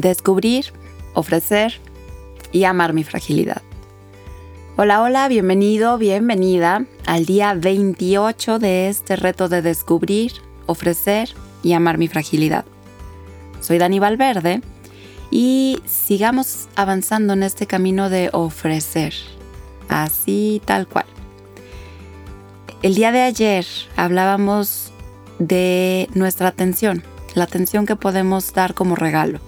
descubrir, ofrecer y amar mi fragilidad. Hola, hola, bienvenido, bienvenida al día 28 de este reto de descubrir, ofrecer y amar mi fragilidad. Soy Dani Valverde y sigamos avanzando en este camino de ofrecer, así tal cual. El día de ayer hablábamos de nuestra atención, la atención que podemos dar como regalo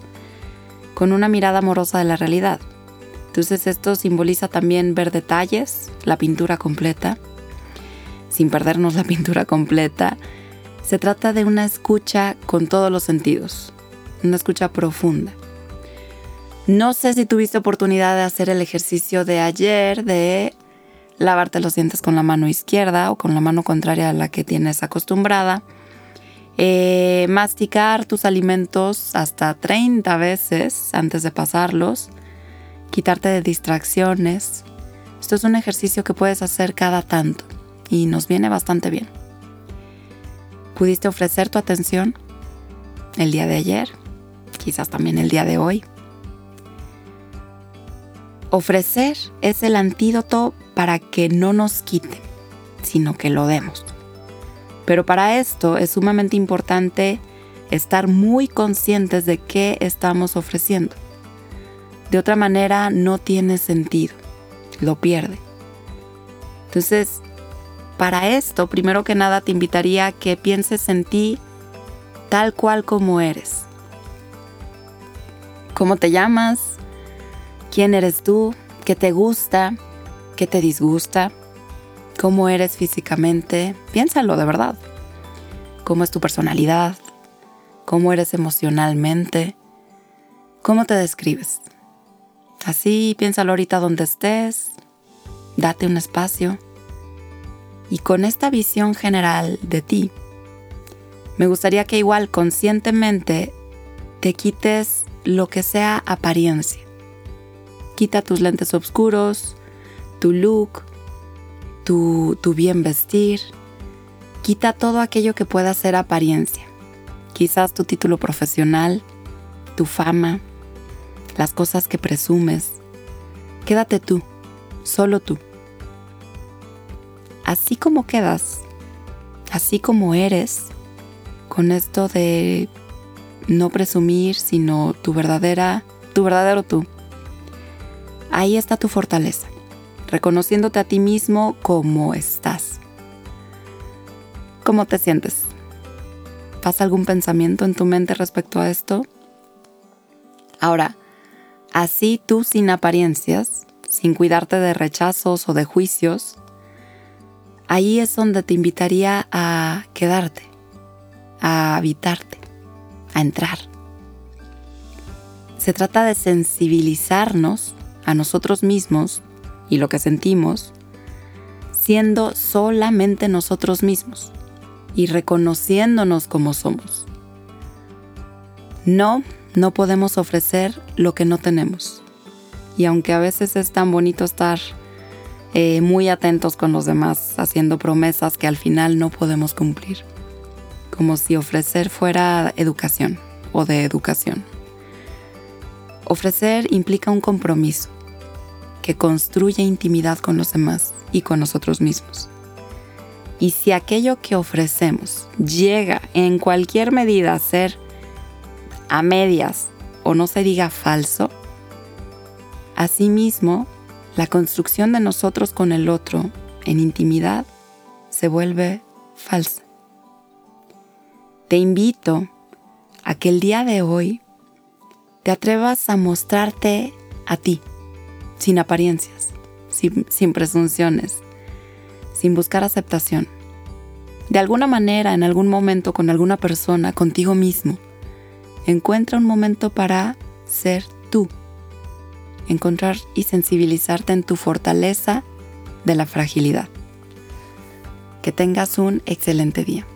con una mirada amorosa de la realidad. Entonces esto simboliza también ver detalles, la pintura completa, sin perdernos la pintura completa. Se trata de una escucha con todos los sentidos, una escucha profunda. No sé si tuviste oportunidad de hacer el ejercicio de ayer de lavarte los dientes con la mano izquierda o con la mano contraria a la que tienes acostumbrada eh, masticar tus alimentos hasta 30 veces antes de pasarlos, quitarte de distracciones. Esto es un ejercicio que puedes hacer cada tanto y nos viene bastante bien. ¿Pudiste ofrecer tu atención el día de ayer? Quizás también el día de hoy. Ofrecer es el antídoto para que no nos quiten, sino que lo demos. Pero para esto es sumamente importante estar muy conscientes de qué estamos ofreciendo. De otra manera no tiene sentido, lo pierde. Entonces, para esto, primero que nada te invitaría a que pienses en ti tal cual como eres. ¿Cómo te llamas? ¿Quién eres tú? ¿Qué te gusta? ¿Qué te disgusta? Cómo eres físicamente, piénsalo de verdad. ¿Cómo es tu personalidad? ¿Cómo eres emocionalmente? ¿Cómo te describes? Así piénsalo ahorita donde estés, date un espacio. Y con esta visión general de ti, me gustaría que igual conscientemente te quites lo que sea apariencia. Quita tus lentes oscuros, tu look, tu, bien vestir. Quita todo aquello que pueda ser apariencia. Quizás tu título profesional, tu fama, las cosas que presumes. Quédate tú, solo tú. Así como quedas, así como eres, con esto de no presumir, sino tu verdadera, tu verdadero tú. Ahí está tu fortaleza reconociéndote a ti mismo como estás. ¿Cómo te sientes? ¿Pasa algún pensamiento en tu mente respecto a esto? Ahora, así tú sin apariencias, sin cuidarte de rechazos o de juicios, ahí es donde te invitaría a quedarte, a habitarte, a entrar. Se trata de sensibilizarnos a nosotros mismos y lo que sentimos, siendo solamente nosotros mismos y reconociéndonos como somos. No, no podemos ofrecer lo que no tenemos. Y aunque a veces es tan bonito estar eh, muy atentos con los demás, haciendo promesas que al final no podemos cumplir, como si ofrecer fuera educación o de educación. Ofrecer implica un compromiso, que construye intimidad con los demás y con nosotros mismos. Y si aquello que ofrecemos llega en cualquier medida a ser a medias o no se diga falso, asimismo, la construcción de nosotros con el otro en intimidad se vuelve falsa. Te invito a que el día de hoy te atrevas a mostrarte a ti sin apariencias, sin, presunciones, sin buscar aceptación. De alguna manera, en algún momento, con alguna persona, contigo mismo, encuentra un momento para ser tú. Encontrar y sensibilizarte en tu fortaleza de la fragilidad. Que tengas un excelente día.